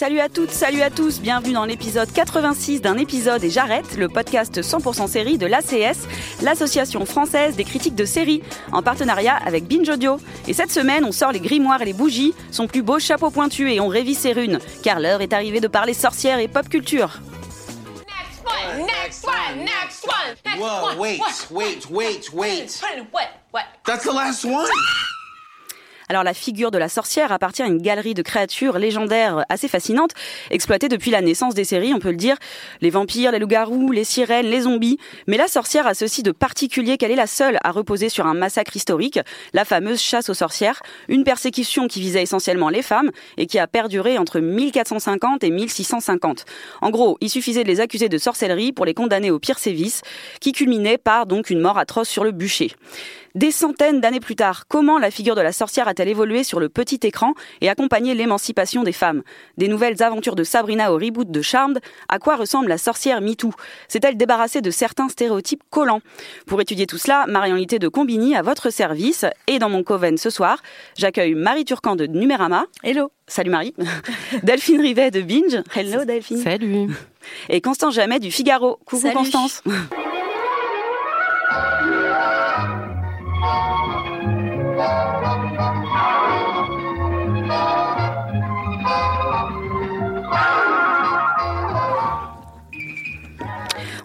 Salut à toutes, salut à tous, bienvenue dans l'épisode 86 d'un épisode et j'arrête, le podcast 100% série de l'ACS, l'association française des critiques de séries, en partenariat avec Binge Audio. Et cette semaine, on sort les grimoires et les bougies, son plus beau chapeau pointu et on révise ses runes, car l'heure est arrivée de parler sorcières et pop culture. Next one, next one, next one, next Whoa, one. wait, wait, wait, wait. Put it- What? What? That's the last one? Alors la figure de la sorcière appartient à une galerie de créatures légendaires assez fascinantes, exploitées depuis la naissance des séries, on peut le dire. Les vampires, les loups-garous, les sirènes, les zombies. Mais la sorcière a ceci de particulier qu'elle est la seule à reposer sur un massacre historique, la fameuse chasse aux sorcières, une persécution qui visait essentiellement les femmes et qui a perduré entre 1450 et 1650. En gros, il suffisait de les accuser de sorcellerie pour les condamner au pire sévice, qui culminait par donc une mort atroce sur le bûcher. Des centaines d'années plus tard, comment la figure de la sorcière a-t-elle évolué sur le petit écran et accompagné l'émancipation des femmes? Des nouvelles aventures de Sabrina au reboot de Charmed À quoi ressemble la sorcière MeToo? S'est-elle débarrassée de certains stéréotypes collants? Pour étudier tout cela, Marianité de Combini à votre service et dans mon coven ce soir, j'accueille Marie Turcan de Numérama. Hello Salut Marie. Delphine Rivet de Binge. Hello Delphine. Salut. Et Constance Jamais du Figaro. Coucou Salut. Constance.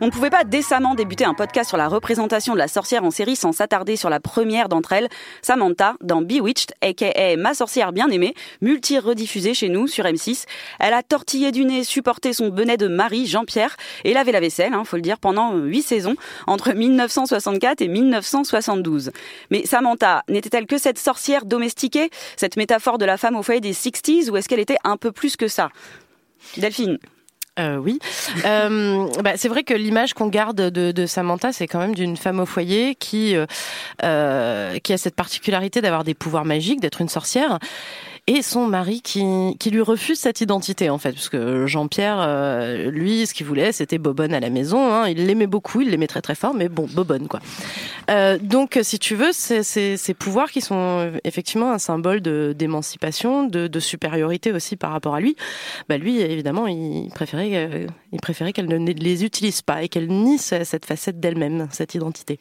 On ne pouvait pas décemment débuter un podcast sur la représentation de la sorcière en série sans s'attarder sur la première d'entre elles, Samantha, dans Bewitched, aka Ma sorcière bien-aimée, multi-rediffusée chez nous sur M6. Elle a tortillé du nez, supporté son bonnet de mari, Jean-Pierre, et lavé la vaisselle, hein, faut le dire, pendant huit saisons, entre 1964 et 1972. Mais Samantha, n'était-elle que cette sorcière domestiquée, cette métaphore de la femme au foyer des 60s, ou est-ce qu'elle était un peu plus que ça? Delphine Euh, oui. Euh, bah, c'est vrai que l'image qu'on garde de, Samantha, c'est quand même d'une femme au foyer qui, euh, euh, qui a cette particularité d'avoir des pouvoirs magiques, d'être une sorcière. Et son mari qui, qui lui refuse cette identité en fait, parce que Jean-Pierre, euh, lui, ce qu'il voulait, c'était Bobonne à la maison. Hein. Il l'aimait beaucoup, il l'aimait très très fort, mais bon, Bobonne quoi. Euh, donc, si tu veux, c'est ces pouvoirs qui sont effectivement un symbole de d'émancipation, de, de supériorité aussi par rapport à lui. Bah lui, évidemment, il préférait, euh, il préférait qu'elle ne les utilise pas et qu'elle nie ce- cette facette d'elle-même, cette identité.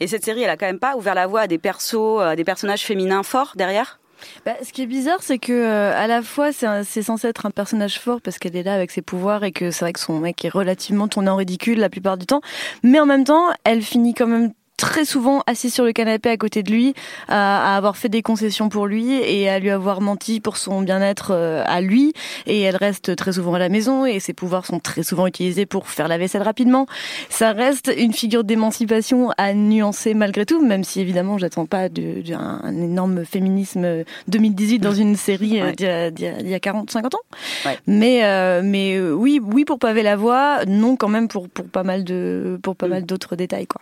Et cette série, elle a quand même pas ouvert la voie à des persos, à des personnages féminins forts derrière? Bah, ce qui est bizarre, c'est que euh, à la fois c'est censé être un personnage fort parce qu'elle est là avec ses pouvoirs et que c'est vrai que son mec est relativement tourné en ridicule la plupart du temps, mais en même temps, elle finit quand même très souvent assise sur le canapé à côté de lui, à, à avoir fait des concessions pour lui et à lui avoir menti pour son bien-être euh, à lui. Et elle reste très souvent à la maison et ses pouvoirs sont très souvent utilisés pour faire la vaisselle rapidement. Ça reste une figure d'émancipation à nuancer malgré tout, même si évidemment j'attends pas d'un un énorme féminisme euh, 2018 dans une série euh, Ouais. d'il y a- d'il y a- d'il y a 40, 50 ans. Ouais. Mais, euh, mais oui, oui pour paver la voie, non quand même pour, pour pas mal de, pour pas Mm. mal d'autres détails, quoi.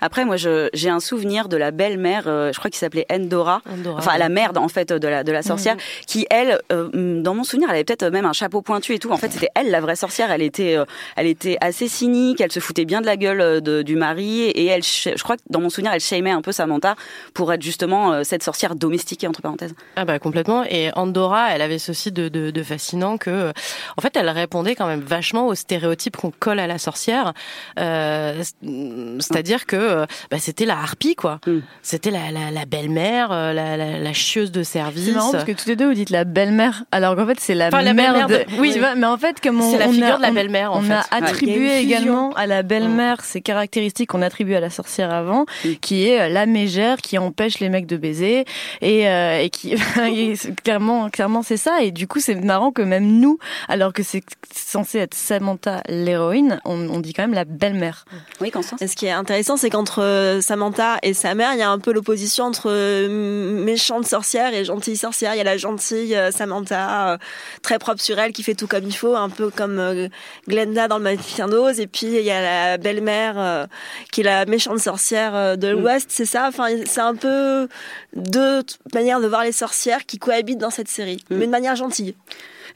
Après, moi, j'ai un souvenir de la belle-mère, euh, je crois qu'il s'appelait Endora, Endora, enfin ouais. la mère en fait de la de la sorcière, Mhm. qui elle, euh, dans mon souvenir, elle avait peut-être même un chapeau pointu et tout. En fait, c'était elle la vraie sorcière. Elle était, euh, elle était assez cynique. Elle se foutait bien de la gueule de- du mari et elle, je crois que dans mon souvenir, elle shamait un peu Samantha pour être justement cette sorcière domestiquée entre parenthèses. Ah bah complètement. Et Andorra, elle avait ceci de, de, de fascinant que, en fait, elle répondait quand même vachement aux stéréotypes qu'on colle à la sorcière. C'est-à-dire que euh, bah, c'était la harpie, quoi. Mm. C'était la, la, la belle-mère, euh, la, la, la chieuse de service. C'est marrant parce que tous les deux vous dites la belle-mère, alors qu'en fait c'est la, Enfin, la mère de... de- oui. Tu vois, mais en fait comme on, C'est la on figure a, de la on- belle-mère, en on fait. a Ouais. Il y a attribué également à la belle-mère ces caractéristiques qu'on attribue à la sorcière avant, Mm. qui est euh, la mégère qui empêche les mecs de baiser et, euh, et qui et clairement clairement c'est ça et du coup c'est marrant que même nous alors que c'est censé être Samantha l'héroïne, on, on dit quand même la belle-mère. Oui, Constance. Et ce qui est intéressant, c'est entre euh, Samantha et sa mère, il y a un peu l'opposition entre euh, méchante sorcière et gentille sorcière. Il y a la gentille euh, Samantha, très propre sur elle, qui fait tout comme il faut, un peu comme Glenda dans le Magicien d'Oz. Et puis il y a la belle-mère qui est la méchante sorcière de l'Ouest, c'est ça? Enfin, c'est un peu deux manières de voir les sorcières qui cohabitent dans cette série, mais de manière gentille.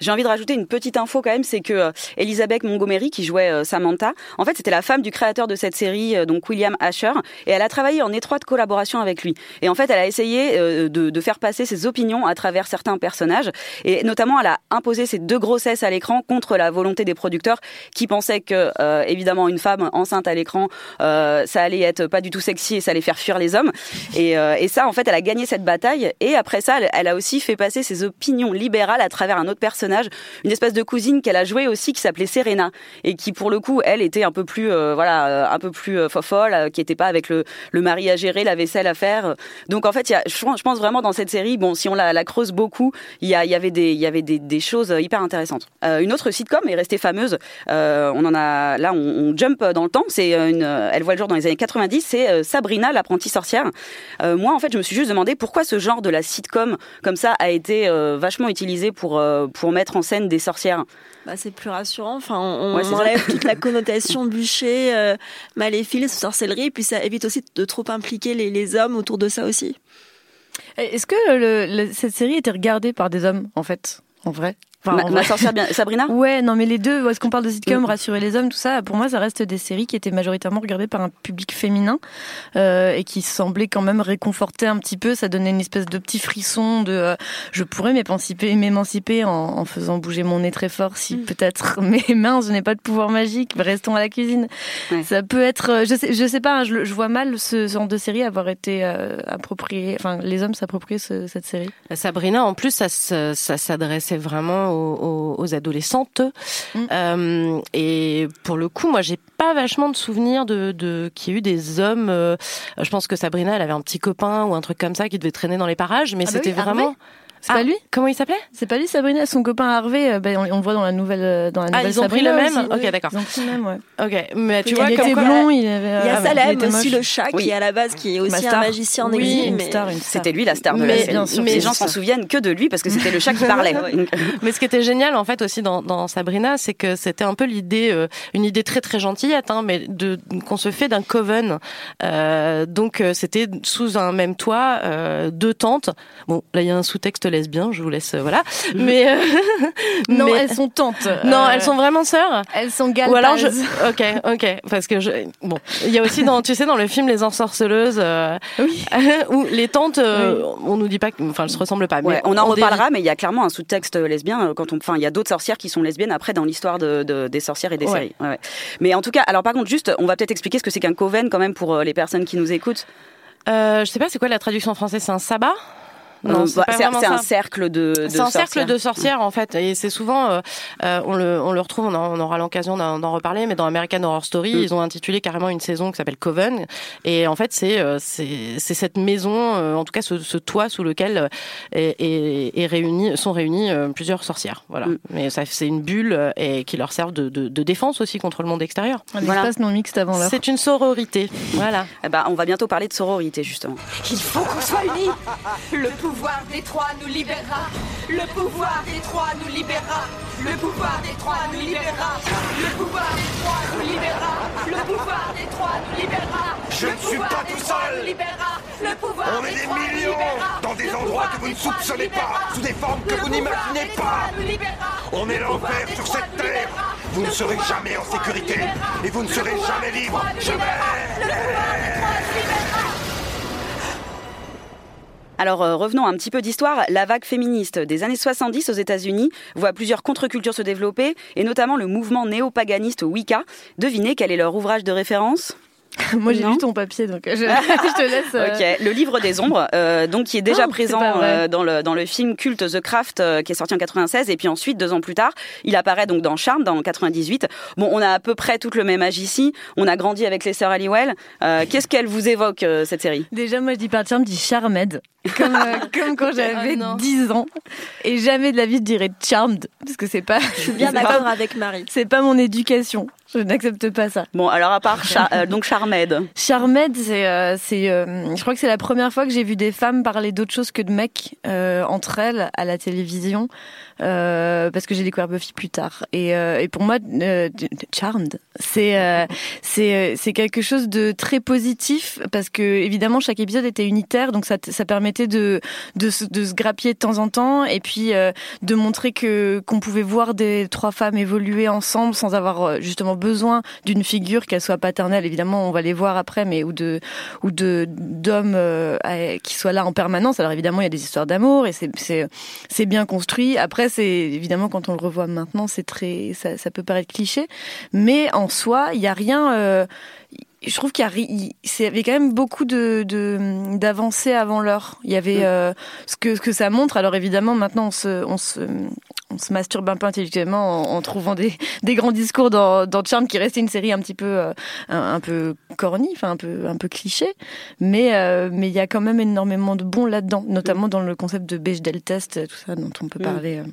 J'ai envie de rajouter une petite info quand même, c'est que euh, Elisabeth Montgomery, qui jouait euh, Samantha, en fait, c'était la femme du créateur de cette série, euh, donc William Asher, et elle a travaillé en étroite collaboration avec lui. Et en fait, elle a essayé euh, de, faire passer ses opinions à travers certains personnages, et notamment, elle a imposé ses deux grossesses à l'écran contre la volonté des producteurs, qui pensaient que, évidemment, une femme enceinte à l'écran, ça allait être pas du tout sexy et ça allait faire fuir les hommes. Et, ça, en fait, elle a gagné cette bataille. Et après ça, elle a aussi fait passer ses opinions libérales à travers un autre personnage, une espèce de cousine qu'elle a joué aussi, qui s'appelait Serena, et qui, pour le coup, elle était un peu plus, euh, voilà, euh, un peu plus euh, fofolle, euh, qui était pas avec le, mari à gérer, la vaisselle à faire. Donc, en fait, y a, je, pense- vraiment dans cette série, bon, si on la, creuse beaucoup, il y, y avait des, il y avait des, choses hyper intéressantes. Euh, une autre sitcom est restée fameuse. Euh, on en a, là, on, jump dans le temps. C'est une, elle voit le jour dans les années 90. C'est euh, Sabrina, l'apprentie sorcière. Euh, moi, en fait, je me suis juste demandé pourquoi ce genre de la sitcom comme ça a été euh, vachement utilisé pour euh, pour mettre en scène des sorcières. Bah, c'est plus rassurant. Enfin, on, Ouais, enlève toute la connotation bûcher, euh, maléfique, sorcellerie, puis ça évite aussi de trop impliquer les, les hommes autour de ça aussi. Est-ce que le- le- cette série était regardée par des hommes, en fait En vrai? Enfin, Ma, ma vrai. sorcière bien, Sabrina? Ouais, non, mais les deux, est-ce qu'on parle de sitcom, Mm. rassurer les hommes, tout ça, pour moi, ça reste des séries qui étaient majoritairement regardées par un public féminin euh, et qui semblaient quand même réconforter un petit peu. Ça donnait une espèce de petit frisson de euh, je pourrais m'émanciper, m'émanciper en, en faisant bouger mon nez très fort si peut-être mes mains, je n'ai pas de pouvoir magique, restons à la cuisine. Ouais. Ça peut être, euh, je sais, je sais pas, hein, je, je vois mal ce genre de série avoir été euh, approprié, enfin, les hommes s'approprier ce- cette série. Sabrina, en plus, ça, se- ça s'adressait vraiment aux, adolescentes. Mm. Euh, et pour le coup, moi, j'ai pas vachement de souvenirs de, de qu'il y ait eu des hommes. euh, je pense que Sabrina, elle avait un petit copain ou un truc comme ça qui devait traîner dans les parages, mais Ah bah c'était oui, Harvey. vraiment. C'est Ah, pas lui Comment il s'appelait? C'est pas lui, Sabrina, son copain Harvey. ben, on, on le voit dans la nouvelle, euh, dans la Ah, nouvelle ils ont pris le même aussi. Ok, d'accord. Ils ont pris le même, ouais. Ok, mais tu Il vois, y il a comme était quoi- blond, il avait. Il y a ah, Salem aussi, le chat, Oui. qui à la base qui est aussi un star. magicien en Oui, exil. une mais- star, une star. C'était lui la star de la Mais- série. bien sûr, les mais- gens s'en souviennent que de lui parce que c'était le chat qui parlait. Mais ce qui était génial en fait aussi dans, dans Sabrina, c'est que c'était un peu l'idée, euh, une idée très très gentillette, hein, mais de qu'on se fait d'un coven. Euh, donc c'était sous un même toit, euh, deux tantes. Bon, là il y a un sous-texte lesbien, je vous laisse, euh, voilà. Mais euh, Non, mais- elles sont tantes. non, Euh, elles sont vraiment sœurs. Elles sont galpazes. Ou alors je, ok, ok, parce que je, bon, il y a aussi dans, tu sais, dans le film Les Ensorceleuses, euh, Oui. où les tantes, euh, on nous dit pas, enfin, elles se ressemblent pas. Ouais, mais on en reparlera, mais il y a clairement un sous-texte lesbien quand on, enfin, il y a d'autres sorcières qui sont lesbiennes après dans l'histoire de, de- des sorcières et des Ouais. séries. Ouais, ouais. Mais en tout cas, alors par contre, juste, on va peut-être expliquer ce que c'est qu'un coven quand même pour les personnes qui nous écoutent. Euh, je sais pas, c'est quoi la traduction en français? C'est un sabbat? Non, Euh, c'est bah, c'est un cercle de. de C'est un cercle sorcières. de sorcières en fait, et c'est souvent, euh, euh, on, le, on le retrouve, on, en- on aura l'occasion d'en d'en reparler, mais dans American Horror Story, Mm. ils ont intitulé carrément une saison qui s'appelle Coven, et en fait c'est euh, c'est c'est cette maison, euh, en tout cas ce, ce toit sous lequel est, est, est réuni, sont réunies plusieurs sorcières, voilà. Mm. Mais ça c'est une bulle euh, et qui leur servent de, de, de défense aussi contre le monde extérieur. Un Voilà. espace non mixte avant l'heure. C'est une sororité, voilà. Eh ben, on va bientôt parler de sororité justement. Il faut qu'on soit unis. Le pouvoir des trois nous libérera. Le pouvoir des trois nous libérera. Le pouvoir des trois nous libérera. Le pouvoir des trois nous libérera. Le pouvoir des trois nous libérera. Je Le ne suis pouvoir pas tout seul. nous libérera. Le pouvoir On est des millions dans des Le endroits pouvoir que vous ne soupçonnez pas, sous des formes que Le vous pouvoir n'imaginez pas. On est Le pouvoir l'enfer sur cette terre. Vous ne Le serez pouvoir jamais en sécurité. Et vous ne Le serez pouvoir jamais des libre. trois nous Alors euh, revenons un petit peu d'histoire. La vague féministe des années 70 aux États-Unis voit plusieurs contre-cultures se développer, et notamment le mouvement néo-paganiste Wicca. Devinez quel est leur ouvrage de référence? Moi, j'ai lu ton papier, donc euh, je, je te laisse. euh, Ok, le livre des ombres, euh, donc qui est déjà Oh, présent euh, dans le dans le film culte The Craft euh, qui est sorti en 96 et puis ensuite deux ans plus tard, il apparaît donc dans Charme dans 98. Bon, on a à peu près tout le même âge ici. On a grandi avec les sœurs Halliwell. Euh, Qu'est-ce qu'elle vous évoque euh, cette série? Déjà, moi, je dis pas tiens, me dis Charmed. Comme, euh, comme quand j'avais Ah, non. 10 ans. Et jamais de la vie, je dirais Charmed. Parce que c'est pas. Je suis bien d'accord avec Marie. C'est pas mon éducation. Je n'accepte pas ça. Bon, alors à part Char- euh, donc Charmed. Charmed, c'est, euh, c'est, euh, je crois que c'est la première fois que j'ai vu des femmes parler d'autre chose que de mecs euh, entre elles à la télévision, euh, parce que j'ai découvert Buffy plus tard. Et, euh, pour moi, euh, Charmed, c'est, c'est, quelque chose de très positif, parce que évidemment chaque épisode était unitaire, donc ça, ça permettait de, de, se- de se grappiller de temps en temps, et puis de montrer que qu'on pouvait voir des trois femmes évoluer ensemble sans avoir justement besoin d'une figure qu'elle soit paternelle. Évidemment, on va les voir après, mais ou de ou de d'hommes qui soient là en permanence. Alors évidemment, il y a des histoires d'amour et c'est c'est c'est bien construit. Après, c'est évidemment quand on le revoit maintenant, c'est très ça, peut paraître cliché, mais en soi, il y a rien. euh, je trouve qu'il y, avait quand même beaucoup de d'avancées avant l'heure. Il y avait euh, ce que ce que ça montre. Alors évidemment, maintenant on se on se on se masturbe un peu intellectuellement en, en trouvant des, des grands discours dans, dans Charm qui restait une série un petit peu euh, un, un peu corny, enfin un peu un peu cliché, mais euh, mais il y a quand même énormément de bons là-dedans, notamment dans le concept de Bechdel test, tout ça dont on peut Mm. parler. euh.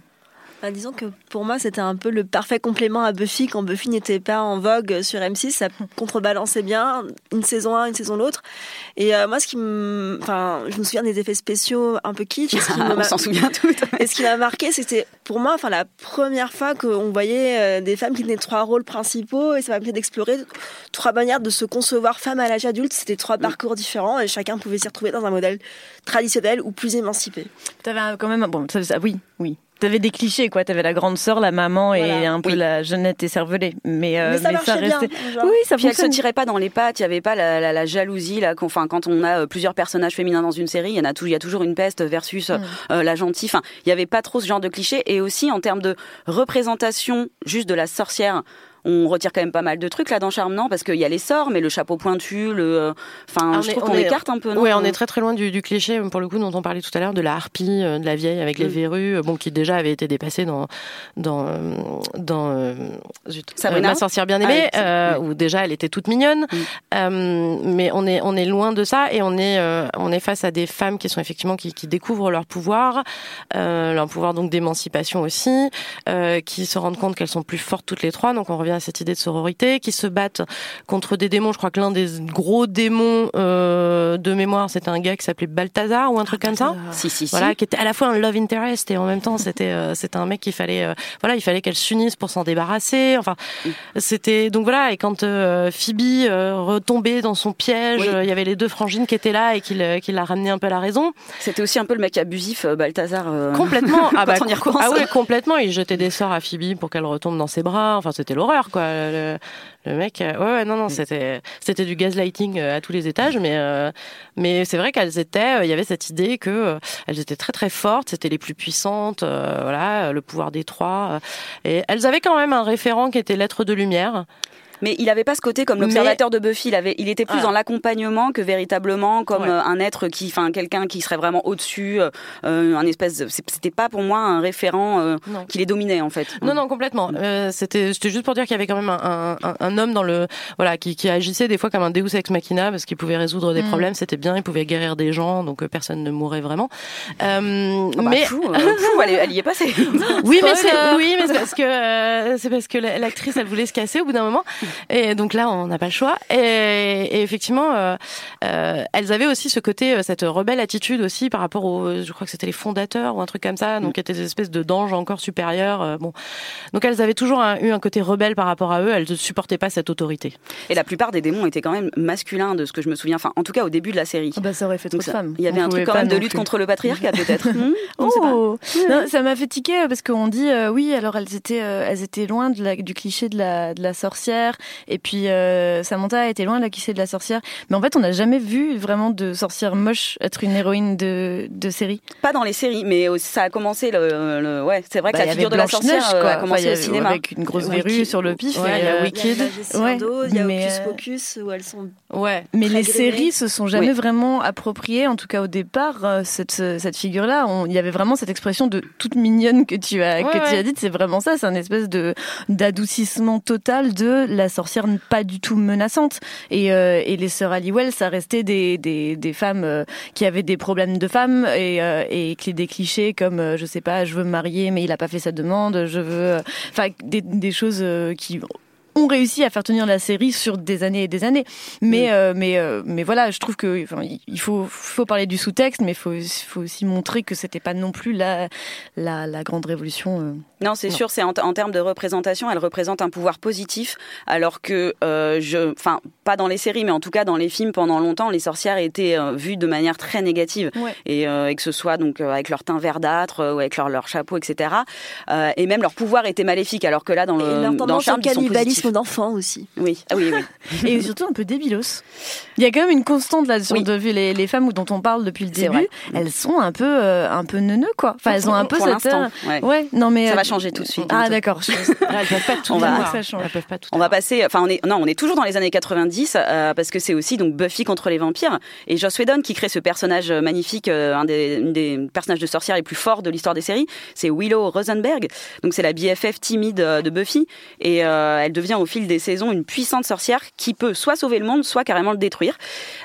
Bah, disons que pour moi, c'était un peu le parfait complément à Buffy quand Buffy n'était pas en vogue sur M6. Ça contrebalançait bien une saison 1, une saison l'autre. Et euh, moi, ce qui me. Enfin, je me souviens des effets spéciaux un peu kitsch. Ce qui On s'en souvient toutes. Et ce qui m'a marqué, c'était pour moi, enfin, la première fois qu'on voyait euh, des femmes qui tenaient trois rôles principaux. Et ça m'a permis d'explorer trois manières de se concevoir femme à l'âge adulte. C'était trois parcours différents et chacun pouvait s'y retrouver dans un modèle traditionnel ou plus émancipé. T'avais un- quand même bon, ça, ça- oui, oui. T'avais des clichés quoi. T'avais la grande sœur, la maman et Voilà. un peu Oui. la jeunette écervelée. Mais euh, Mais ça restait. genre. Oui, ça Puis elle se tirait pas dans les pattes, il y avait pas la, la- la jalousie là. Enfin, quand on a euh, plusieurs personnages féminins dans une série, il y en a toujours, il y a toujours une peste versus euh, Mm. euh, la gentille. Enfin, il y avait pas trop ce genre de clichés. Et aussi en termes de représentation juste de la sorcière. On retire quand même pas mal de trucs là dans Charme, non? Parce qu'il y a les sorts, mais le chapeau pointu, le. euh, Enfin, Ah, on je trouve on qu'on écarte un peu, non? Ouais, on est très très loin du, du cliché pour le coup dont on parlait tout à l'heure de la harpie, euh, de la vieille avec les Mm. verrues, euh, bon qui déjà avait été dépassée dans dans euh, Sabrina? Ma sorcière bien aimée, Ah oui, euh, oui. où déjà elle était toute mignonne. Mm. Euh, mais on est on est loin de ça et on est on est face à des femmes qui sont effectivement qui, qui découvrent leur pouvoir, leur pouvoir donc d'émancipation aussi, qui se rendent compte qu'elles sont plus fortes toutes les trois. Donc on revient à cette idée de sororité, qui se battent contre des démons. Je crois que l'un des gros démons euh, de mémoire, c'était un gars qui s'appelait Balthazar ou un truc comme ça. Si, si, si. Voilà, qui était à la fois un love interest et en même temps c'était euh, c'était un mec qu'il fallait euh, voilà il fallait qu'elle s'unisse pour s'en débarrasser. Enfin c'était donc voilà et quand Phoebe retombait dans son piège, Oui. il y avait les deux frangines qui étaient là et qui qui l'a ramené un peu à la raison. C'était aussi un peu le mec abusif, Balthazar. Complètement. Ah, bah, ah ouais, complètement. Il jetait des sorts à Phoebe pour qu'elle retombe dans ses bras. Enfin, c'était l'horreur, quoi. Le, le mec, euh, ouais, ouais, non, non, c'était, c'était du gaslighting euh, à tous les étages, mais, euh, mais c'est vrai qu'elles étaient, il y avait cette idée que euh, elles étaient très très fortes, c'était les plus puissantes, euh, voilà, le pouvoir des trois. et elles avaient quand même un référent qui était l'être de lumière. Mais il avait pas ce côté comme Mais- l'observateur de Buffy. Il avait, il était plus Ah. dans l'accompagnement que véritablement comme Ouais. euh, un être qui, enfin, quelqu'un qui serait vraiment au-dessus, euh, euh, un espèce. C'était pas pour moi un référent euh, qui les dominait en fait. Non, non, complètement. Euh, c'était, c'était juste pour dire qu'il y avait quand même un, un, un homme dans le, voilà, qui, qui agissait des fois comme un Deus ex machina parce qu'il pouvait résoudre des Mm. problèmes. C'était bien, il pouvait guérir des gens, donc euh, personne ne mourait vraiment. Euh, Ah bah, mais fou, fou, elle, elle y est passée. oui, mais c'est, oui, mais c'est parce que euh, c'est parce que la- l'actrice, elle voulait se casser au bout d'un moment, et donc là, on n'a pas le choix. Et, et effectivement, euh, euh, elles avaient aussi ce côté, euh, cette rebelle attitude aussi par rapport aux, je crois que c'était les fondateurs ou un truc comme ça, donc qui étaient des espèces de d'anges encore supérieurs. euh, bon, donc elles avaient toujours un- eu un côté rebelle par rapport à eux. Elles ne supportaient pas cette autorité. Et la plupart des démons étaient quand même masculins de ce que je me souviens. Enfin, en tout cas au début de la série. Ah bah, ça aurait fait trop de femmes. Il y avait On un truc quand même de lutte contre le patriarcat peut-être. Hmm On sait pas. Oh non, ça m'a fait tiquer parce qu'on dit euh, oui alors elles étaient euh, elles étaient loin de la, du cliché de la, de la sorcière et puis euh, Samantha était loin de la de la sorcière mais en fait on n'a jamais vu vraiment de sorcière moche être une héroïne de, de série Pas dans les séries, mais aussi, ça a commencé le. le- ouais, c'est vrai que Bah, la figure de la sorcière euh, quoi. a Enfin, commencé il y au cinéma. avec une grosse verrue Wicked. sur le pif Ouais, il y a euh, Wicked. Il y a Ouais, y a Hocus euh, Pocus où elles sont Ouais. Mais les séries se sont jamais Oui. vraiment appropriées, en tout cas au départ, euh, cette, cette figure-là. Il y avait vraiment cette expression de toute mignonne que tu as, Ouais, que tu as dite. C'est vraiment ça. C'est un espèce de d'adoucissement total de la sorcière pas du tout menaçante. Et, euh, et les sœurs Halliwell, ça restait des, des, des femmes euh, qui avaient des problèmes de femmes et, euh, et des clichés comme, euh, je sais pas, je veux me marier mais il a pas fait sa demande, je veux, enfin des, choses qui ont réussi à faire tenir la série sur des années et des années. Mais, euh, mais, euh, mais voilà, je trouve que enfin, il faut, faut parler du sous-texte, mais il faut, faut aussi montrer que c'était pas non plus la, la, la grande révolution. euh. Non, c'est sûr, c'est en, en termes de représentation, elle représente un pouvoir positif, alors que, je, enfin, pas dans les séries, mais en tout cas dans les films, pendant longtemps, les sorcières étaient vues de manière très négative, Ouais. et, et que ce soit donc avec leur teint verdâtre ou avec leur, leur chapeau, etc. Et même leur pouvoir était maléfique, alors que là, dans le, dans Charmed, ils sont cannibalisme positifs. d'enfants aussi. Oui, ah oui, oui. Et surtout un peu débilos. Il y a quand même une constante là sur Oui. de- les, les femmes dont on parle depuis le début. vrai. Elles sont un peu, euh, un peu neuneux quoi. Enfin, elles ont un peu Pour cette. l'instant, euh, ouais. non mais. Ça euh, va changer tout de suite. Ah bientôt. d'accord. Je- Elles peuvent pas tout On va- avoir. Ça change. Elles peuvent pas tout On va passer, enfin on est non, on est toujours dans les années 90 euh, parce que c'est aussi donc Buffy contre les vampires et Joss Whedon qui crée ce personnage euh, magnifique, euh, un des, une des personnages de sorcières les plus forts de l'histoire des séries, c'est Willow Rosenberg. Donc c'est la BFF timide euh, de Buffy et euh, elle devient au fil des saisons une puissante sorcière qui peut soit sauver le monde, soit carrément le détruire.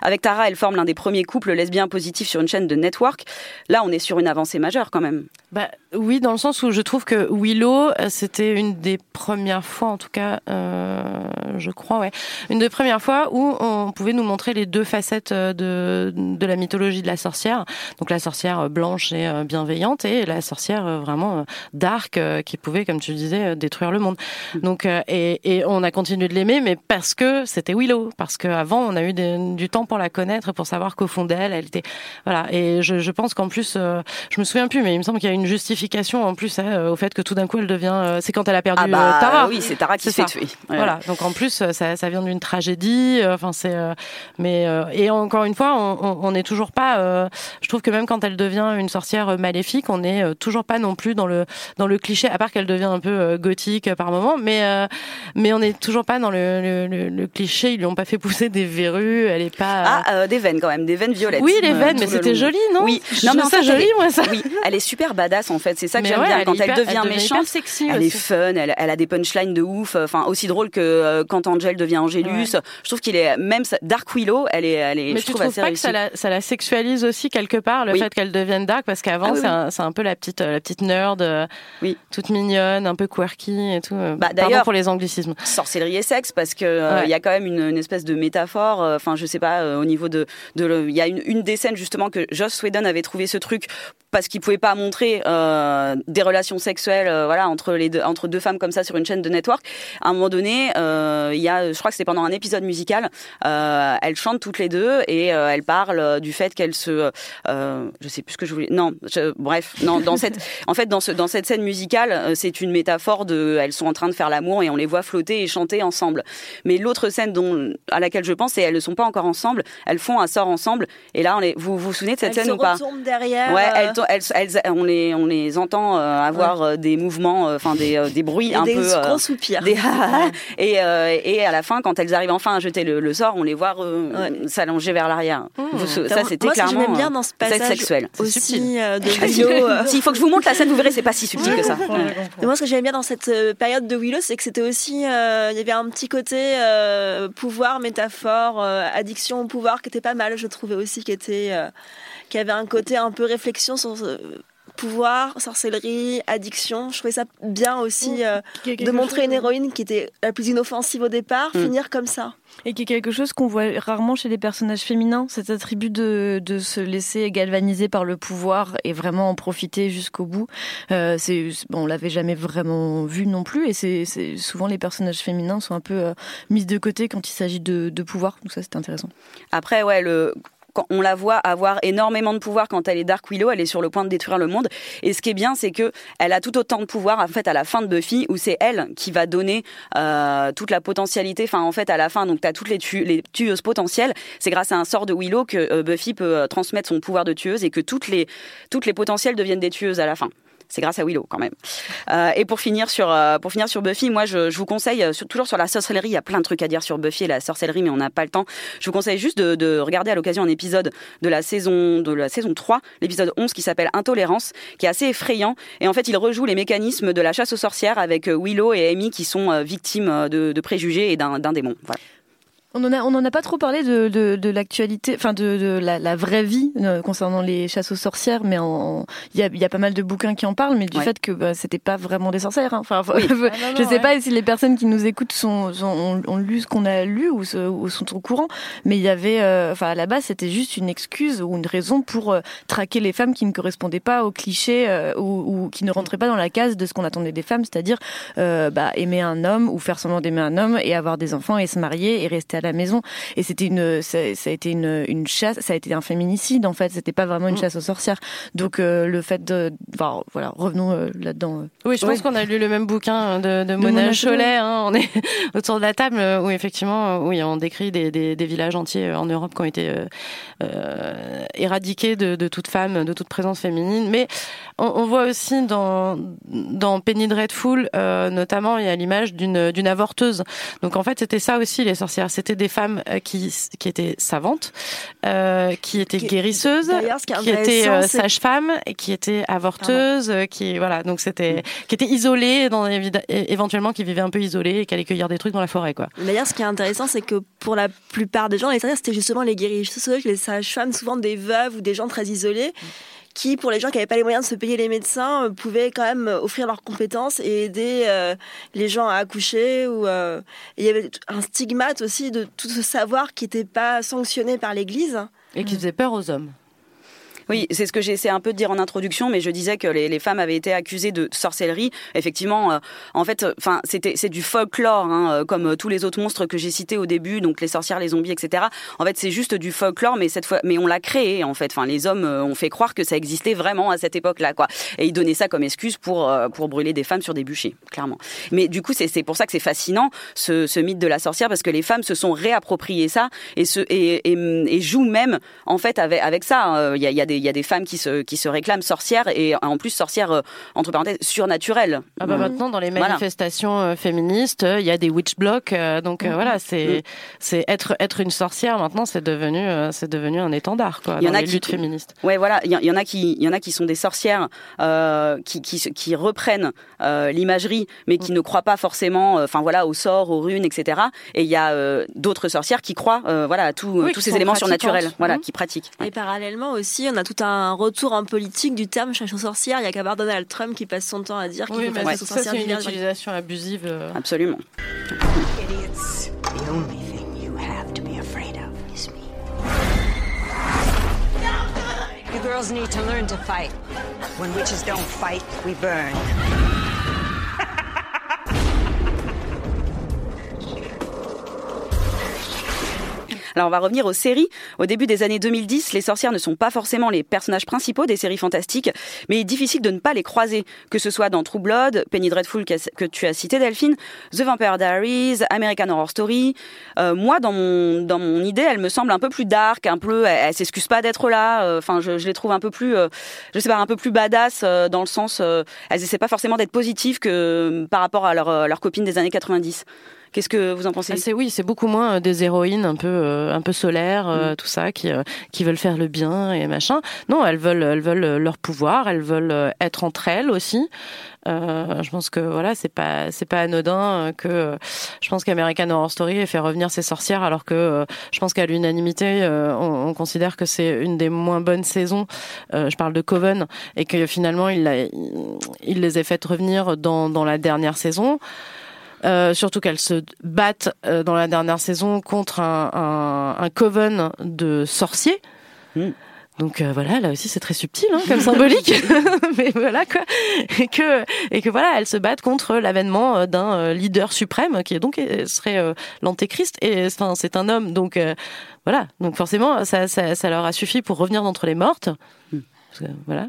Avec Tara, elle forme l'un des premiers couples lesbiens positifs sur une chaîne de network. Là, on est sur une avancée majeure quand même. Bah, oui, dans le sens où je trouve que Willow, euh, c'était une des premières fois, en tout cas, euh, je crois, ouais, une des premières fois où on pouvait nous montrer les deux facettes euh, de, de la mythologie de la sorcière. Donc la sorcière blanche et bienveillante et la sorcière vraiment dark qui pouvait, comme tu disais, détruire le monde. Donc euh, et, et on a continué de l'aimer, mais parce que c'était Willow, parce qu'avant on a eu du temps pour la connaître pour savoir qu'au fond d'elle, elle était voilà. Et je, je pense qu'en plus, euh, je me souviens plus, mais il me semble qu'il y a une justification en plus hein, au fait que tout d'un coup elle devient. euh, c'est quand elle a perdu Ah bah euh, Tara. oui, c'est Tara qui s'est tuée. Ouais. Voilà. Donc en plus, euh, ça, ça vient d'une tragédie. euh, Enfin, c'est. euh, mais euh, et encore une fois, on- n'est toujours pas. euh, je trouve que même quand elle devient une sorcière euh, maléfique, on n'est euh, toujours pas non plus dans le dans le cliché. À part qu'elle devient un peu euh, gothique euh, par moment, mais euh, mais on n'est toujours pas dans le, le, le- le cliché. Ils lui ont pas fait pousser des verrues. Elle est pas. Ah, euh, des veines quand même, des veines violettes. oui, les veines, mais c'était joli, non Oui, non, mais ça joli, moi, ça. Oui, elle est super badass en fait. C'est ça que j'aime ouais, bien. elle Quand elle, hyper- devient elle méchante, hyper sexy elle est fun. Elle, elle a des punchlines de ouf. Enfin, aussi drôle que euh, quand Angel devient Angelus. Je trouve qu'il est même Dark Willow. Elle est, elle est. Mais je tu trouve trouves assez pas que réussie. ça la, ça la sexualise aussi quelque part, le Oui. fait qu'elle devienne dark? Parce qu'avant, Ah oui, c'est un, peu la petite, euh, la petite nerd, Oui. toute mignonne, un peu quirky et tout. Bah, d'ailleurs- pour les anglicismes. Sorcellerie et sexe parce que euh, il Ouais. y a quand même une, une espèce de métaphore euh, enfin je sais pas euh, au niveau de il y a une, une des scènes justement que Joss Whedon avait trouvé ce truc parce qu'il pouvait pas montrer des relations sexuelles voilà entre les deux entre deux femmes comme ça sur une chaîne de network à un moment donné il y a je crois que c'est pendant un épisode musical elles chantent toutes les deux et elles parlent du fait qu'elles se je sais plus ce que je voulais non je- bref non dans cette en fait dans ce dans cette scène musicale c'est une métaphore de elles sont en train de faire l'amour et on les voit flotter et chanter ensemble mais l'autre scène dont à laquelle je pense c'est elles ne sont pas encore ensemble elles font un sort ensemble et là on les vous vous, vous souvenez de cette scène se ou pas? derrière. Ouais, euh, elles, to- elles, elles- on les, on les entend euh, avoir euh, des mouvements, euh, enfin des, euh, des bruits et un des peu, euh, gros soupirs. des et, euh, et à la fin, quand elles arrivent enfin à jeter le, le sort, on les voit euh, s'allonger vers l'arrière. Vous- Ça, c'était Moi, ce que clairement j'aimais bien dans ce passage sexuel. aussi de si, Willow. S'il faut que je vous montre la scène, vous verrez, c'est pas si subtil que ça. Et moi, ce que j'aimais bien dans cette période de Willow, c'est que c'était aussi, euh, il y avait un petit côté euh, pouvoir, métaphore, euh, addiction au pouvoir qui était pas mal. Je trouvais aussi qui était, euh, qui avait un côté un peu réflexion sur euh, pouvoir, sorcellerie, addiction. Je trouvais ça bien aussi euh, Qui est de montrer chose- une héroïne qui était la plus inoffensive au départ, Mm. finir comme ça. Et qui est quelque chose qu'on voit rarement chez les personnages féminins, cet attribut de, de se laisser galvaniser par le pouvoir et vraiment en profiter jusqu'au bout. Euh, c'est, bon, on l'avait jamais vraiment vu non plus, et c'est, c'est souvent les personnages féminins sont un peu euh, mis de côté quand il s'agit de, de pouvoir. Donc ça, c'est intéressant. Après, ouais, le quand on la voit avoir énormément de pouvoir quand elle est Dark Willow, elle est sur le point de détruire le monde. Et ce qui est bien, c'est que elle a tout autant de pouvoir en fait à la fin de Buffy, où c'est elle qui va donner euh, toute la potentialité. Enfin, en fait, à la fin, donc t'as toutes les, tu les tueuses potentielles. C'est grâce à un sort de Willow que euh, Buffy peut euh, transmettre son pouvoir de tueuse et que toutes les toutes les potentielles deviennent des tueuses à la fin. C'est grâce à Willow quand même. Euh, et pour finir sur euh, pour finir sur Buffy, moi je, je vous conseille euh, toujours sur la sorcellerie. Il y a plein de trucs à dire sur Buffy et la sorcellerie, mais on n'a pas le temps. Je vous conseille juste de, de regarder à l'occasion un épisode de la saison de la saison 3, l'épisode 11 qui s'appelle Intolérance, qui est assez effrayant. Et en fait, il rejoue les mécanismes de la chasse aux sorcières avec euh, Willow et Amy qui sont euh, victimes de, de préjugés et d'un d'un démon. Voilà. On en a, on en a pas trop parlé de, de, de l'actualité, enfin de, de la, la, vraie vie euh, concernant les chasses aux sorcières, mais il y a, y a pas mal de bouquins qui en parlent, mais du Ouais. fait que bah, c'était pas vraiment des sorcières. hein. Enfin, Oui. je Ah, non, non, sais ouais. pas si les personnes qui nous écoutent sont, sont- ont, ont lu ce qu'on a lu ou, se- ou sont au courant, mais il y avait, euh, enfin à la base c'était juste une excuse ou une raison pour euh, traquer les femmes qui ne correspondaient pas aux clichés euh, ou, ou qui ne rentraient pas dans la case de ce qu'on attendait des femmes, c'est-à-dire euh, bah, aimer un homme ou faire semblant d'aimer un homme et avoir des enfants et se marier et rester à la maison. Et c'était une, ça, ça a été une, une chasse, ça a été un féminicide en fait. C'était pas vraiment une chasse aux sorcières. Donc euh, le fait de, enfin, voilà, revenons euh, là-dedans. euh. Oui, je pense qu'on a lu le même bouquin de, de, Mona Mona Chollet. Chollet. hein. on est autour de la table où effectivement, oui, on décrit des, des, des villages entiers en Europe qui ont été euh, euh, éradiqués de, de toute femme, de toute présence féminine. Mais on, on voit aussi dans, dans Penny Dreadful, euh, notamment, il y a l'image d'une d'une avorteuse. Donc en fait, c'était ça aussi les sorcières. C'était des femmes euh, qui qui étaient savantes, euh, qui étaient Qui- guérisseuses, qui étaient euh, sages-femmes qui étaient avorteuses, qui voilà, donc c'était qui étaient isolées, dans éventuellement qui vivaient un peu isolées et qui allaient cueillir des trucs dans la forêt, quoi. D'ailleurs, ce qui est intéressant, c'est que pour la plupart des gens, les c'était justement les guérisseuses, les sages-femmes, souvent des veuves ou des gens très isolés, qui, pour les gens qui n'avaient pas les moyens de se payer les médecins, euh, pouvaient quand même euh, offrir leurs compétences et aider euh, les gens à accoucher. Ou, il y avait un stigmate aussi de tout ce savoir qui n'était pas sanctionné par l'Église. Et qui faisait peur aux hommes. Oui, c'est ce que j'ai essayé un peu de dire en introduction, mais je disais que les, femmes avaient été accusées de sorcellerie. Effectivement, euh, en fait, enfin, c'était c'est du folklore, hein, euh, comme euh, tous les autres monstres que j'ai cités au début, donc les sorcières, les zombies, etc. En fait, c'est juste du folklore, mais cette fois, mais on l'a créé en fait. Enfin, les hommes ont fait croire que ça existait vraiment à cette époque-là, quoi. Et ils donnaient ça comme excuse pour pour brûler des femmes sur des bûchers, clairement. Mais du coup, c'est pour ça que c'est fascinant ce, ce mythe de la sorcière parce que les femmes se sont réappropriées ça et se et, et, et jouent même en fait avec ça. Euh, Il y a, y a des il y a des femmes qui se qui se réclament sorcières et en plus sorcières euh, entre parenthèses surnaturelles. Ah bah Mm. maintenant dans les manifestations euh, féministes, euh, il y a des witch blocks, euh, donc euh, voilà, c'est c'est être être une sorcière maintenant, c'est devenu euh, c'est devenu un étendard quoi Il y en dans a les qui- luttes féministes. Ouais, voilà, il y, en a qui, il y en a qui sont des sorcières euh, qui, qui, qui reprennent euh, l'imagerie, mais qui ne croient pas forcément, euh, enfin voilà, aux sorts, aux runes, etc. Et il y a euh, d'autres sorcières qui croient, euh, voilà, à tout, Oui, tous qui ces éléments surnaturels, voilà, qui pratiquent. Et parallèlement aussi, on a tout un retour en politique du terme chasse aux sorcières. Il y a qu'à voir Donald Trump qui passe son temps à dire qu'il Oui, faut mais faire chasse aux ça sorcières. c'est une utilisation abusive. Absolument. Idiots. The only thing you have to be afraid of is me. You girls need to learn to fight. When witches don't fight, we burn. Alors on va revenir aux séries. Au début des années 2010, les sorcières ne sont pas forcément les personnages principaux des séries fantastiques, mais il est difficile de ne pas les croiser, que ce soit dans True Blood, Penny Dreadful que tu as cité Delphine, The Vampire Diaries, American Horror Story. Euh, moi, dans mon dans mon idée, elle me semble un peu plus dark, un peu, elle, elle s'excuse pas d'être là. euh, Enfin, je, je les trouve un peu plus, euh, je sais pas, un peu plus badass euh, dans le sens, euh, elles essaient pas forcément d'être positives que par rapport à leur euh, leur copine des années 90. Qu'est-ce que vous en pensez? Ah, c'est oui, c'est beaucoup moins euh, des héroïnes un peu un peu solaires, euh, tout ça, qui qui veulent faire le bien et machin. Non, elles veulent elles veulent euh, leur pouvoir, elles veulent euh, être entre elles aussi. Euh, je pense que voilà, c'est pas c'est pas anodin euh, que euh, je pense qu'American Horror Story ait fait revenir ses sorcières, alors que euh, je pense qu'à l'unanimité, euh, on, on considère que c'est une des moins bonnes saisons. Euh, je parle de Coven et que finalement il, l'a- il les a faites revenir dans dans la dernière saison. Euh, surtout qu'elles se battent euh, dans la dernière saison contre un, un, un coven de sorciers. Mm. Donc euh, voilà, là aussi c'est très subtil hein, comme symbolique, mais voilà quoi, et que et que voilà, elles se battent contre l'avènement d'un leader suprême qui est donc serait euh, l'antéchrist. Et enfin c'est un homme donc euh, voilà. Donc forcément ça, ça ça leur a suffi pour revenir d'entre les mortes, Parce que, voilà,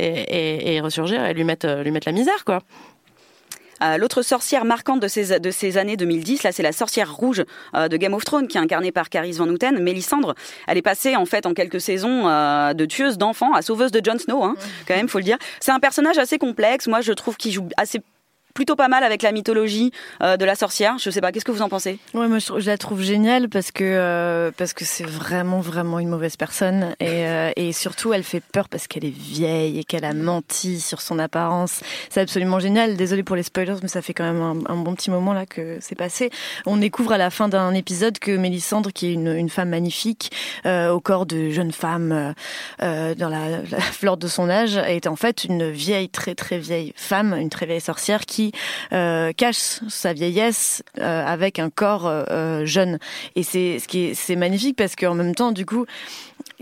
et, et, et ressurgir et lui mettre lui mettre la misère quoi. Euh, L'autre sorcière marquante de ces, de ces années 2010, là, c'est la sorcière rouge euh, de Game of Thrones, qui est incarnée par Caris Van Houten, Mélissandre. Elle est passée, en fait, en quelques saisons euh, de tueuse d'enfants à sauveuse de Jon Snow, hein, quand même, faut le dire. C'est un personnage assez complexe. Moi, je trouve qu'il joue assez plutôt pas mal avec la mythologie euh, de la sorcière. Je sais pas, qu'est-ce que vous en pensez? Ouais, moi je, la trouve géniale parce que euh, parce que c'est vraiment vraiment une mauvaise personne et, euh, et surtout elle fait peur parce qu'elle est vieille et qu'elle a menti sur son apparence. C'est absolument génial. Désolée pour les spoilers, mais ça fait quand même un, bon petit moment là que c'est passé. On découvre à la fin d'un épisode que Mélissandre, qui est une, femme magnifique au corps de jeune femme dans la, la fleur de son âge, est en fait une vieille très très vieille femme, une très vieille sorcière qui euh, cache sa vieillesse euh, avec un corps euh, jeune. Et c'est ce qui est, c'est magnifique parce qu'en même temps, du coup,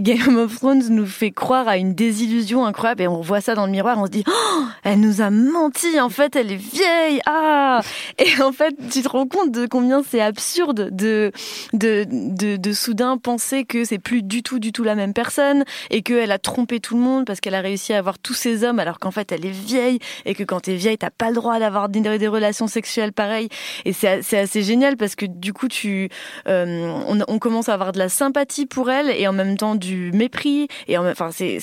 Game of Thrones nous fait croire à une désillusion incroyable et on voit ça dans le miroir, on se dit oh, elle nous a menti, en fait elle est vieille, ah. Et en fait tu te rends compte de combien c'est absurde de, de, de, de soudain penser que c'est plus du tout du tout la même personne et qu'elle a trompé tout le monde parce qu'elle a réussi à avoir tous ces hommes alors qu'en fait elle est vieille et que quand t'es vieille t'as pas le droit d'avoir des, relations sexuelles pareilles. Et c'est c'est assez génial parce que du coup tu euh, on, on commence à avoir de la sympathie pour elle et en même temps du mépris et enfin c'est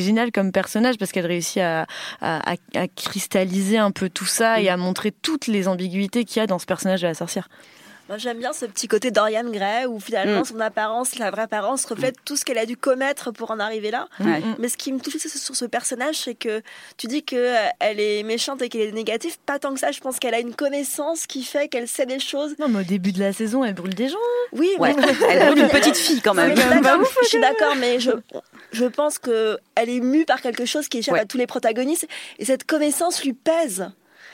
génial comme personnage parce qu'elle réussit à, à, à- à cristalliser un peu tout ça et à montrer toutes les ambiguïtés qu'il y a dans ce personnage de la sorcière. Moi, j'aime bien ce petit côté Dorian Gray où finalement Mm. son apparence, la vraie apparence, reflète tout ce qu'elle a dû commettre pour en arriver là. Ouais. Mais ce qui me touche sur ce personnage, c'est que tu dis qu'elle est méchante et qu'elle est négative. Pas tant que ça, je pense qu'elle a une connaissance qui fait qu'elle sait des choses. Non mais au début de la saison elle brûle des gens. Oui, Ouais, mais- elle brûle une petite fille quand même. je suis d'accord, suis d'accord, mais je, je pense que elle est mue par quelque chose qui échappe Ouais. à tous les protagonistes et cette connaissance lui pèse.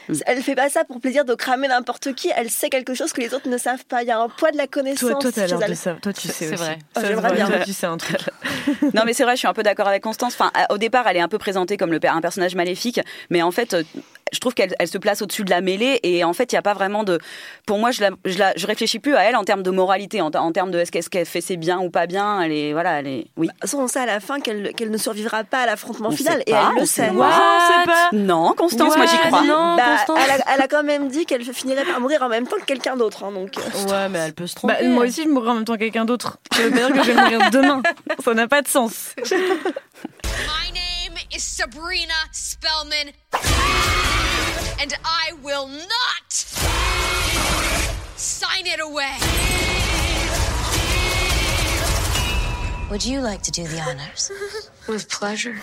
Mm. Elle fait pas ça pour plaisir de cramer n'importe qui. Elle sait quelque chose que les autres ne savent pas. Il y a un poids de la connaissance. Toi toi t'as chez l'air elle. de ça. Toi tu sais C'est vrai. Oh, Ça, j'aimerais bien. toi, tu sais un truc. Non, mais c'est vrai, je suis un peu d'accord avec Constance. Enfin, au départ, elle est un peu présentée comme le, un personnage maléfique, mais en fait, euh, je trouve qu'elle elle se place au-dessus de la mêlée et en fait, il n'y a pas vraiment de. Pour moi, je, la, je, la- je réfléchis plus à elle en termes de moralité, en, en termes de est-ce qu'elle fait c'est bien ou pas bien. Elle est, voilà, elle est. Oui. De toute façon, on sait à la fin qu'elle qu'elle ne survivra pas à l'affrontement On final sait et pas, elle on le sait pas. on sait pas. Non, Constance, moi j'y crois. non. Bah, Constance. elle, a, elle a quand même dit qu'elle finirait par mourir en même temps que quelqu'un d'autre. hein, donc, euh, Ouais, mais elle peut se tromper. Bah, moi aussi je mourrai en même temps que quelqu'un d'autre. Ça veut dire que je vais mourir demain. Ça n'a pas de sens. My name is Sabrina Spellman, and I will not sign it away. Would you like to do the honors? With pleasure.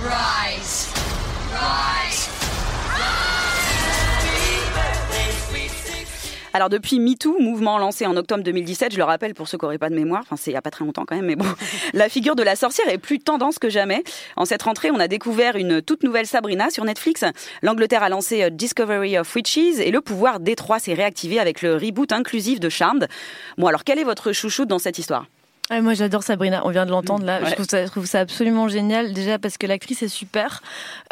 Rise. Rise. Alors depuis MeToo, mouvement lancé en octobre 2017, je le rappelle pour ceux qui n'auraient pas de mémoire, enfin c'est il y a pas très longtemps quand même, mais bon, la figure de la sorcière est plus tendance que jamais. En cette rentrée, on a découvert une toute nouvelle Sabrina sur Netflix. L'Angleterre a lancé euh, Discovery of Witches et le pouvoir Détroit s'est réactivé avec le reboot inclusif de Charmed. Bon alors quel est votre chouchou dans cette histoire? Ah, moi j'adore Sabrina, on vient de l'entendre là. Ouais. Je, trouve ça, je trouve ça absolument génial. Déjà parce que l'actrice est super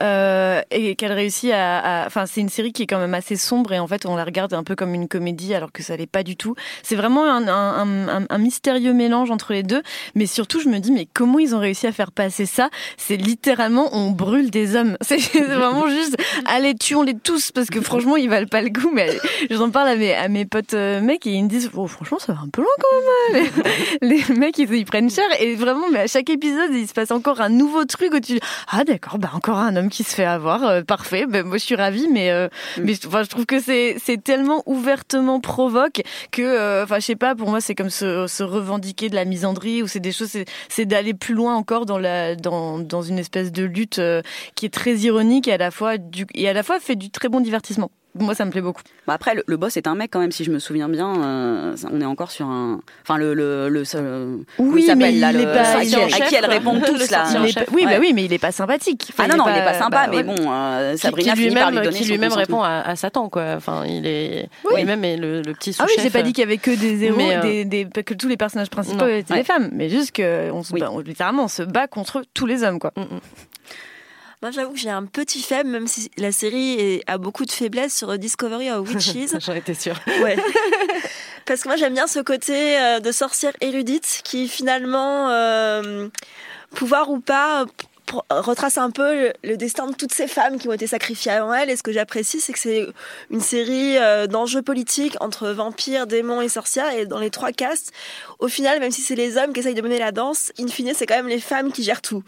euh, et qu'elle réussit à. Enfin, c'est une série qui est quand même assez sombre et en fait on la regarde un peu comme une comédie alors que ça l'est pas du tout. C'est vraiment un, un, un, un mystérieux mélange entre les deux. Mais surtout, je me dis mais comment ils ont réussi à faire passer ça? C'est littéralement on brûle des hommes. C'est vraiment juste allez tuons-les tous parce que franchement ils valent pas le coup. Mais j'en parle à mes, à mes potes euh, mecs et ils me disent oh, franchement ça va un peu loin quand même. les- les mecs ils, ils prennent cher et vraiment mais à chaque épisode il se passe encore un nouveau truc où tu ah d'accord bah encore un homme qui se fait avoir euh, parfait. Ben moi je suis ravie mais euh, mais je- enfin je trouve que c'est c'est tellement ouvertement provoque que euh, enfin je sais pas pour moi c'est comme se, se revendiquer de la misandrie ou c'est des choses c'est d'aller plus loin encore dans la dans dans une espèce de lutte qui est très ironique et à la fois du et à la fois fait du très bon divertissement moi ça me plaît beaucoup Bon, Après, le, le boss est un mec quand même, si je me souviens bien. euh, on est encore sur un. Enfin, le. le, comment Oui, il mais là il le- est pas- à il qui, à elles répondent tous là. Il est pas- oui bah oui mais il est pas sympathique Enfin, Ah non, non, il pas- est pas sympa, bah, mais bon, euh, qui, Sabrina qui finit par lui lui-même, donner qui son lui-même consentement. répond à, à Satan, quoi. Enfin, il est Oui. lui-même est le, le petit Ah sous-chef. oui, j'ai pas dit qu'il y avait que des héros, Mais, euh, des, des- que tous les personnages principaux Non. étaient Ouais. des femmes, mais juste que on se Oui. bat- on- littéralement on se bat contre tous les hommes quoi. Moi, j'avoue que j'ai un petit faible, même si la série a beaucoup de faiblesses sur Discovery of Witches. J'en étais sûre. Ouais. Parce que moi j'aime bien ce côté euh, de sorcière érudite qui finalement, euh, pouvoir ou pas, retrace un peu le, le destin de toutes ces femmes qui ont été sacrifiées avant elle. Et ce que j'apprécie, c'est que c'est une série euh, d'enjeux politiques entre vampires, démons et sorcières. Et dans les trois castes, au final, même si c'est les hommes qui essayent de mener la danse, in fine, c'est quand même les femmes qui gèrent tout.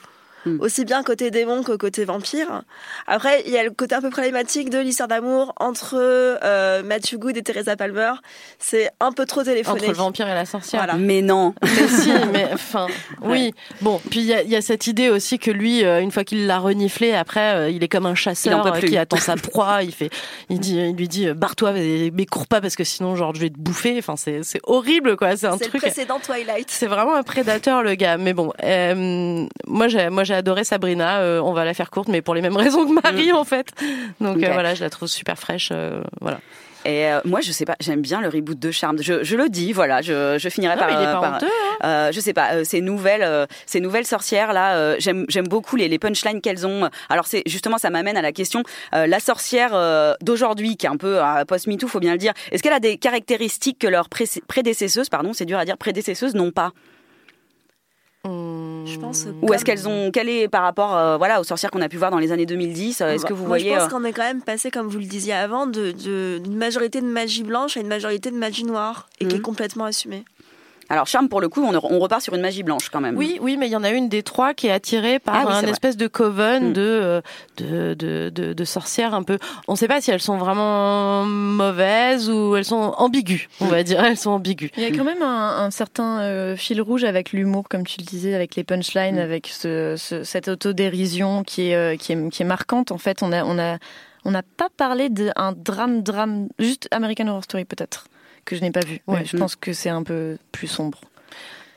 Hmm. aussi bien côté démon que côté vampire. Après, il y a le côté un peu problématique de l'histoire d'amour entre euh, Matthew Good et Teresa Palmer. C'est un peu trop téléphoné. Entre le vampire et la sorcière. Voilà. Mais non. Mais si, mais enfin, oui. Bon, puis il y a, il y a cette idée aussi que lui, euh, une fois qu'il l'a reniflé, après, euh, il est comme un chasseur euh, qui attend sa proie. Il fait, il dit, il lui dit, barre-toi, mais, mais cours pas parce que sinon, genre, je vais te bouffer. Enfin, c'est, c'est horrible, quoi. C'est un C'est le truc. précédent Twilight. C'est vraiment un prédateur, le gars. Mais bon, euh, moi, j'ai, moi, j'ai adoré Sabrina. Euh, on va la faire courte, mais pour les mêmes raisons que Marie, en fait. Donc euh, voilà, je la trouve super fraîche. euh, voilà. Et euh, moi, je sais pas, j'aime bien le reboot de Charmed. Je, je le dis, voilà, je, je finirai Non, par. mais il est euh, pas par- honteux, hein. euh, je sais pas, euh, ces nouvelles, euh, ces nouvelles sorcières là, euh, j'aime, j'aime beaucoup les, les punchlines qu'elles ont. Alors c'est justement, ça m'amène à la question, euh, la sorcière euh, d'aujourd'hui, qui est un peu euh, post MeToo, faut bien le dire. Est-ce qu'elle a des caractéristiques que leurs pré- prédécesseuses, pardon, c'est dur à dire, prédécesseuses n'ont pas? Je pense. Ou est-ce qu'elles ont, est par rapport, euh, voilà, aux sorcières qu'on a pu voir dans les années 2010 euh, Est-ce que vous Moi, voyez je pense euh, qu'on est quand même passé, comme vous le disiez avant, de- de- d'une majorité de magie blanche à une majorité de magie noire, et qui est Mhm. complètement assumée. Alors Charme, pour le coup, on, on repart sur une magie blanche quand même. Oui, oui, mais il y en a une des trois qui est attirée par Ah oui, un vrai. espèce de coven Mm. de, euh, de, de, de, de sorcières un peu. On ne sait pas si elles sont vraiment mauvaises ou elles sont ambiguës, on va dire. Elles sont ambiguës. Il y a quand même un, un certain euh, fil rouge avec l'humour, comme tu le disais, avec les punchlines, avec ce, ce- cette autodérision qui est, euh, qui est, qui est marquante. En fait, on a, on a, on n'a pas parlé d'un drame, drame, juste American Horror Story peut-être, que je n'ai pas vu. Ouais. Ouais, je pense que c'est un peu plus sombre.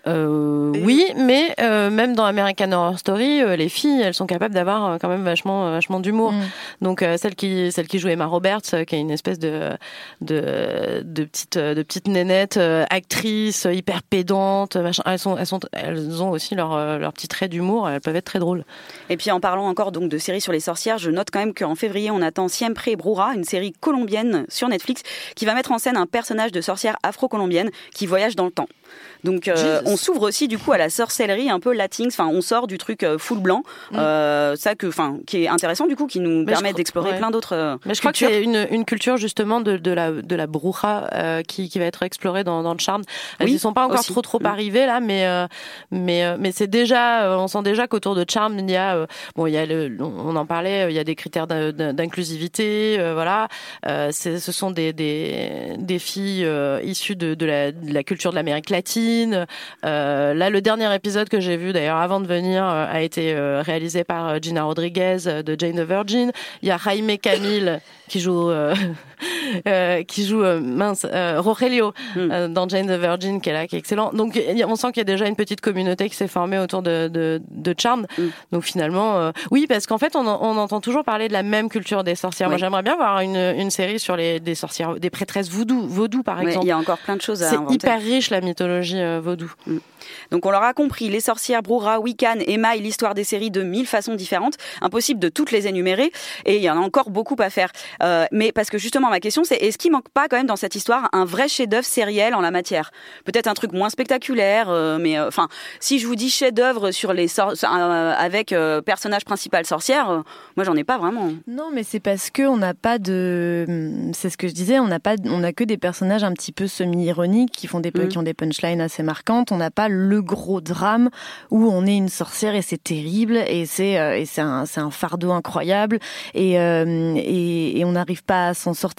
Euh, oui, mais euh, même dans American Horror Story, euh, les filles, elles sont capables d'avoir quand même vachement, vachement d'humour. Mm. Donc celle qui, celle qui joue Emma Roberts, qui est une espèce de, de, de petite, de petite nénette, actrice, hyper pédante, machin. Elles sont, elles sont, elles ont aussi leur, leur petit trait d'humour. Elles peuvent être très drôles. Et puis en parlant encore donc de séries sur les sorcières, je note quand même qu'en février, on attend Siempre Brura, une série colombienne sur Netflix, qui va mettre en scène un personnage de sorcière afro-colombienne qui voyage dans le temps. Donc euh, on s'ouvre aussi du coup à la sorcellerie un peu latine, enfin on sort du truc euh, full blanc, Mm. euh, ça que, enfin qui est intéressant du coup, qui nous Mais permet d'explorer ouais. plein d'autres. Mais je crois que cultures. c'est une, une culture justement de, de la de la euh, qui, qui va être explorée dans, dans le charme. Elles Oui, ne sont pas encore aussi. trop trop Mm. arrivées là, mais mais mais c'est déjà on sent déjà qu'autour de charme il y a bon il y a le on en parlait il y a des critères d'in- d'in- d'inclusivité voilà ce sont des des, des filles issues de, de la de la culture de l'Amérique latine. Euh, là le dernier épisode que j'ai vu d'ailleurs avant de venir euh, a été euh, réalisé par Gina Rodriguez de Jane the Virgin. Il y a Jaime Camille qui joue euh, qui joue euh, mince euh, Rogelio Mm. euh, dans Jane the Virgin qui est là qui est excellent. Donc a- on sent qu'il y a déjà une petite communauté qui s'est formée autour de de, de Charmed. Mm. Donc finalement euh, oui parce qu'en fait on, en- on entend toujours parler de la même culture des sorcières. Moi j'aimerais bien voir une une série sur les des sorcières des prêtresses voodoo vaudou par exemple. il y a encore plein de choses à C'est inventer. hyper riche la mythologie vaudou. Donc on l'aura compris, les sorcières, Brura, Wiccan, Emma et l'histoire des séries de mille façons différentes. Impossible de toutes les énumérer et il y en a encore beaucoup à faire. Mais parce que justement ma question c'est est-ce qu'il manque pas quand même dans cette histoire un vrai chef-d'œuvre sériel en la matière? Peut-être un truc moins spectaculaire, euh, mais euh, enfin si je vous dis chef-d'œuvre sur les euh, avec personnage principal sorcière, moi j'en ai pas vraiment. Non, mais c'est parce que on n'a pas de. C'est ce que je disais. On n'a pas. On a que des personnages un petit peu semi-ironiques qui font des Mhm. qui ont des punchlines assez marquantes. On n'a pas le gros drame où on est une sorcière et c'est terrible et c'est et c'est un c'est un fardeau incroyable et euh, et, et on n'arrive pas à s'en sortir.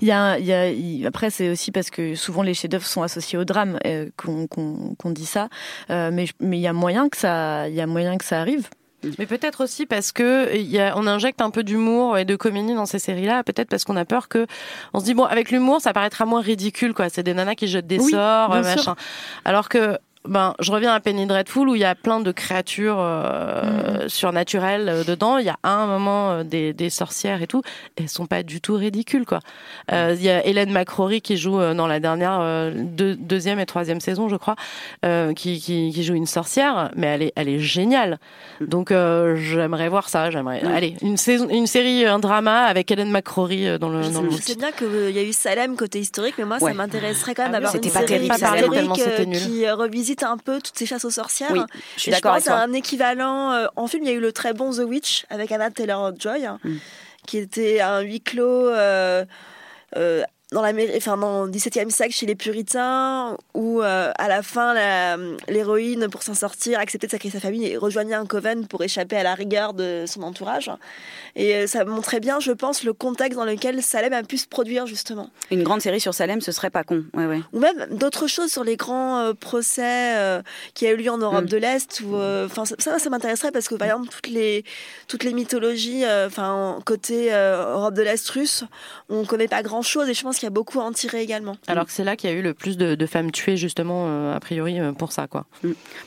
Il y a il y a il- après c'est aussi parce que souvent les chefs-d'œuvre sont associés au drame euh, qu'on qu'on qu'on dit ça. Euh, mais mais il y a moyen que ça il y a moyen que ça arrive. Mais peut-être aussi parce que il y a, on injecte un peu d'humour et de comédie dans ces séries-là. Peut-être parce qu'on a peur que on se dit bon avec l'humour ça paraîtra moins ridicule quoi. C'est des nanas qui jettent des Oui, sorts bien machin. sûr. Alors que ben je reviens à Penny Dreadful où il y a plein de créatures euh, surnaturelles euh, dedans. Il y a à un moment euh, des, des sorcières et tout. Elles sont pas du tout ridicules quoi. Euh, Il y a Hélène McCrory qui joue euh, dans la dernière euh, deux- deuxième et troisième saison je crois, euh, qui, qui, qui joue une sorcière, mais elle est elle est géniale. Donc euh, j'aimerais voir ça. J'aimerais. Ouais. Allez, une saison, une série, un drama avec Hélène McCrory euh, dans le. Je dans sais, le je sais bien qu'il y a eu Salem côté historique, mais moi, Ouais. ça m'intéresserait quand même Ah d'avoir une pas série terrible, historique euh, qui euh, revisite un peu toutes ces chasses aux sorcières. Oui, je suis d'accord avec toi. un équivalent. euh, en film, il y a eu le très bon The Witch avec Anna Taylor-Joy, Mm. qui était un huis clos. euh, euh, dans l'Amérique, enfin dans le XVIIe siècle chez les Puritains, où euh, à la fin la- l'héroïne, pour s'en sortir, acceptait de sacrifier sa famille et rejoignait un coven pour échapper à la rigueur de son entourage. Et euh, ça montrait bien, je pense, le contexte dans lequel Salem a pu se produire justement. Une grande série sur Salem, ce serait pas con. Ouais, ouais. Ou même d'autres choses sur les grands euh, procès euh, qui a eu lieu en Europe Mm. de l'Est. ou, Enfin, ça, ça, m'intéresserait parce que par exemple toutes les toutes les mythologies, enfin côté Europe de l'Est russe, on connaît pas grand chose et je pense qu'il y a beaucoup à en tirer également. Alors que c'est là qu'il y a eu le plus de, de femmes tuées justement euh, a priori euh, pour ça quoi.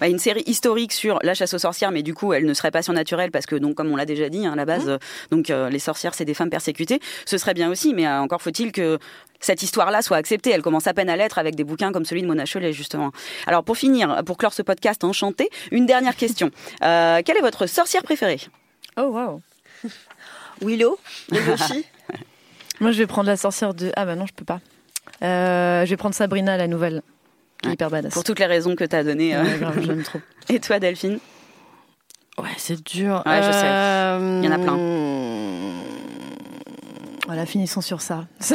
Bah, une série historique sur la chasse aux sorcières, mais du coup, elle ne serait pas surnaturelle parce que, donc, comme on l'a déjà dit, hein, à la base, euh, donc euh, les sorcières, c'est des femmes persécutées. Ce serait bien aussi, mais euh, encore faut-il que cette histoire-là soit acceptée. Elle commence à peine à l'être avec des bouquins comme celui de Mona Chollet, justement. Alors, pour finir, pour clore ce podcast enchanté, une dernière question. Euh, quelle est votre sorcière préférée? Oh waouh. Willow, de Buffy. Moi, je vais prendre la sorcière de. Ah bah non, je peux pas. Euh, je vais prendre Sabrina, la nouvelle. Qui est hyper badass. Pour toutes les raisons que tu as données. euh. Ouais, grave, j'aime trop. Et toi, Delphine? Ouais, c'est dur. Ouais, je sais. Euh, Il y en a plein. Voilà, finissons sur ça.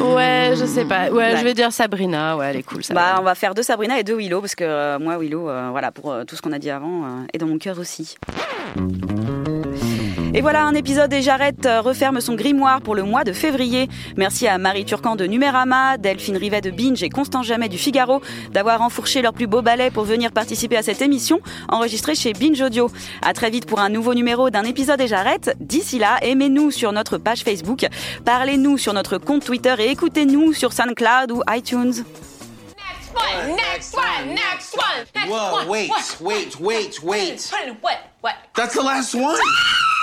Ouais, je sais pas. Ouais, Ouais. je vais dire Sabrina. Ouais, elle est cool. Bah, on va faire deux Sabrina et deux Willow parce que euh, moi, Willow, euh, voilà, pour euh, tout ce qu'on a dit avant, euh, est dans mon cœur aussi. Et voilà, un épisode et Jarrette euh, referme son grimoire pour le mois de février. Merci à Marie Turcan de Numérama, Delphine Rivet de Binge et Constant Jamais du Figaro d'avoir enfourché leurs plus beaux ballets pour venir participer à cette émission enregistrée chez Binge Audio. À très vite pour un nouveau numéro d'un épisode et Jarrette. D'ici là, aimez-nous sur notre page Facebook, parlez-nous sur notre compte Twitter et écoutez-nous sur SoundCloud ou iTunes. one, next one, next one, next Whoa, one. wait, what, wait, wait, wait. What? What? That's the last one.